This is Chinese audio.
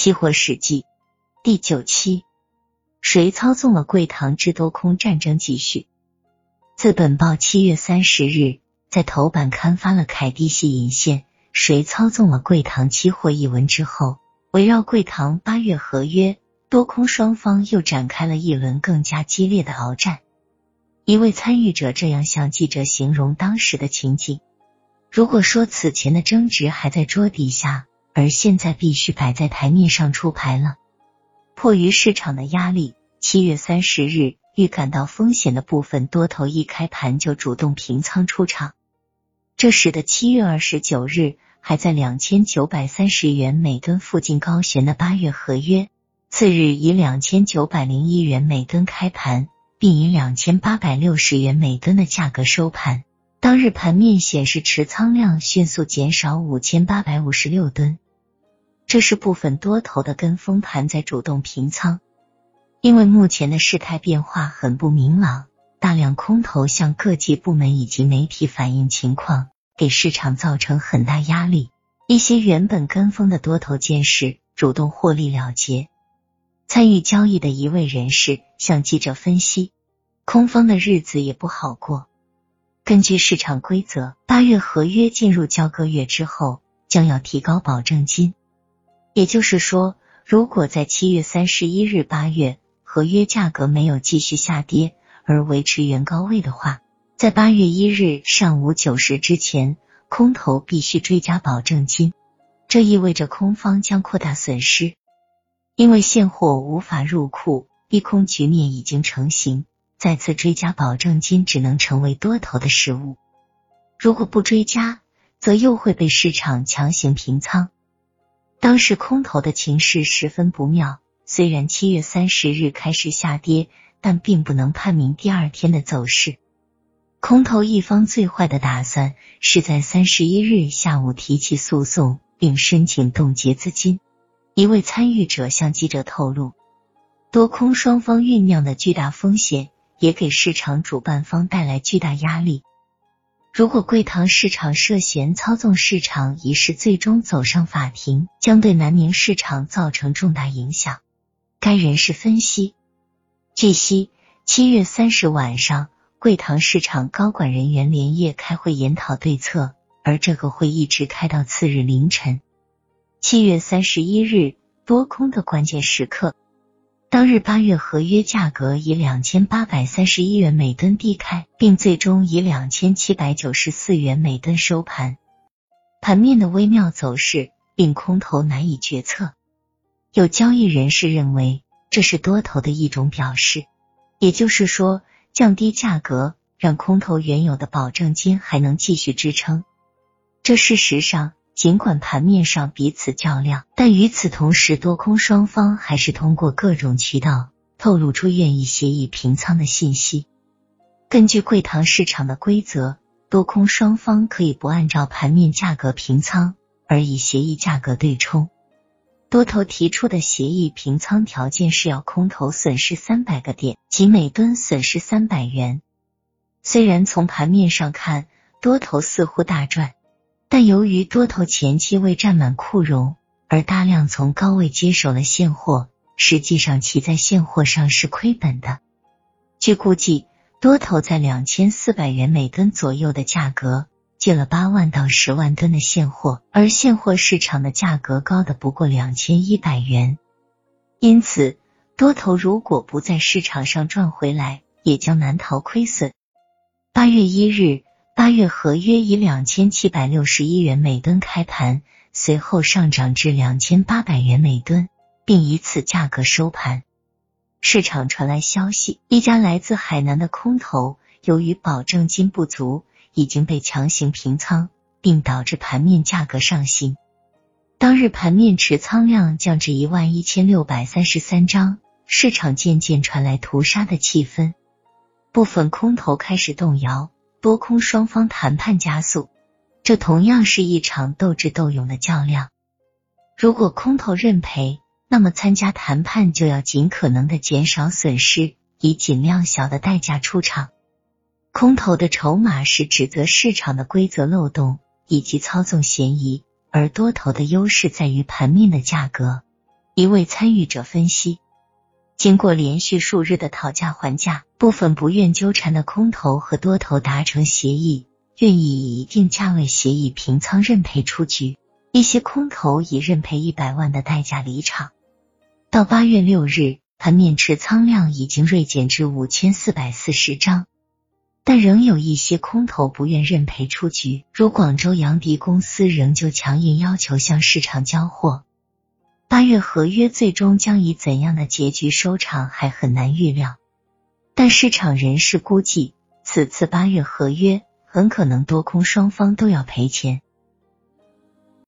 期货史记第九期，谁操纵了贵堂之多空战争？继续。自本报七月三十日在头版刊发了凯蒂系引线“谁操纵了贵堂期货”一文之后，围绕贵堂八月合约多空双方又展开了一轮更加激烈的鏖战。一位参与者这样向记者形容当时的情景：如果说此前的争执还在桌底下。而现在必须摆在台面上出牌了。迫于市场的压力，七月三十日预感到风险的部分多头一开盘就主动平仓出场，这使得七月二十九日还在两千九百三十元每吨附近高悬的八月合约，次日以两千九百零一元每吨开盘，并以两千八百六十元每吨的价格收盘。当日盘面显示持仓量迅速减少五千八百五十六吨，这是部分多头的跟风盘在主动平仓。因为目前的事态变化很不明朗，大量空头向各级部门以及媒体反映情况，给市场造成很大压力。一些原本跟风的多头见势，主动获利了结。参与交易的一位人士向记者分析，空方的日子也不好过。根据市场规则，八月合约进入交割月之后，将要提高保证金。也就是说，如果在七月三十一日八月合约价格没有继续下跌，而维持原高位的话，在八月一日上午九时之前，空头必须追加保证金。这意味着空方将扩大损失，因为现货无法入库，逼空局面已经成型。再次追加保证金只能成为多头的失误。如果不追加，则又会被市场强行平仓。当时空头的情势十分不妙。虽然七月三十日开始下跌，但并不能判明第二天的走势。空头一方最坏的打算是在三十一日下午提起诉讼，并申请冻结资金。一位参与者向记者透露，多空双方酝酿的巨大风险。也给市场主办方带来巨大压力。如果贵堂市场涉嫌操纵市场一事最终走上法庭，将对南宁市场造成重大影响。该人士分析，据悉，七月三十晚上，贵堂市场高管人员连夜开会研讨对策，而这个会一直开到次日凌晨。七月三十一日，多空的关键时刻。当日八月合约价格以两千八百三十一元每吨低开，并最终以两千七百九十四元每吨收盘。盘面的微妙走势令空头难以决策。有交易人士认为，这是多头的一种表示，也就是说，降低价格让空头原有的保证金还能继续支撑。这事实上。尽管盘面上彼此较量，但与此同时，多空双方还是通过各种渠道透露出愿意协议平仓的信息。根据贵堂市场的规则，多空双方可以不按照盘面价格平仓，而以协议价格对冲。多头提出的协议平仓条件是要空头损失三百个点，即每吨损失三百元。虽然从盘面上看，多头似乎大赚。但由于多头前期未占满库容，而大量从高位接手了现货，实际上其在现货上是亏本的。据估计，多头在两千四百元每吨左右的价格借了八万到十万吨的现货，而现货市场的价格高的不过两千一百元，因此多头如果不在市场上赚回来，也将难逃亏损。八月一日。八月合约以两千七百六十一元每吨开盘，随后上涨至两千八百元每吨，并以此价格收盘。市场传来消息，一家来自海南的空头由于保证金不足，已经被强行平仓，并导致盘面价格上行。当日盘面持仓量降至一万一千六百三十三张，市场渐渐传来屠杀的气氛，部分空头开始动摇。多空双方谈判加速，这同样是一场斗智斗勇的较量。如果空头认赔，那么参加谈判就要尽可能的减少损失，以尽量小的代价出场。空头的筹码是指责市场的规则漏洞以及操纵嫌疑，而多头的优势在于盘面的价格。一位参与者分析，经过连续数日的讨价还价，部分不愿纠缠的空头和多头达成协议，愿意以一定价位协议平仓认赔出局。一些空头以认赔一百万的代价离场。到八月六日，盘面持仓量已经锐减至五千四百四十张。但仍有一些空头不愿认赔出局，如广州扬迪公司仍旧强硬要求向市场交货。八月合约最终将以怎样的结局收场还很难预料，但市场人士估计，此次八月合约很可能多空双方都要赔钱。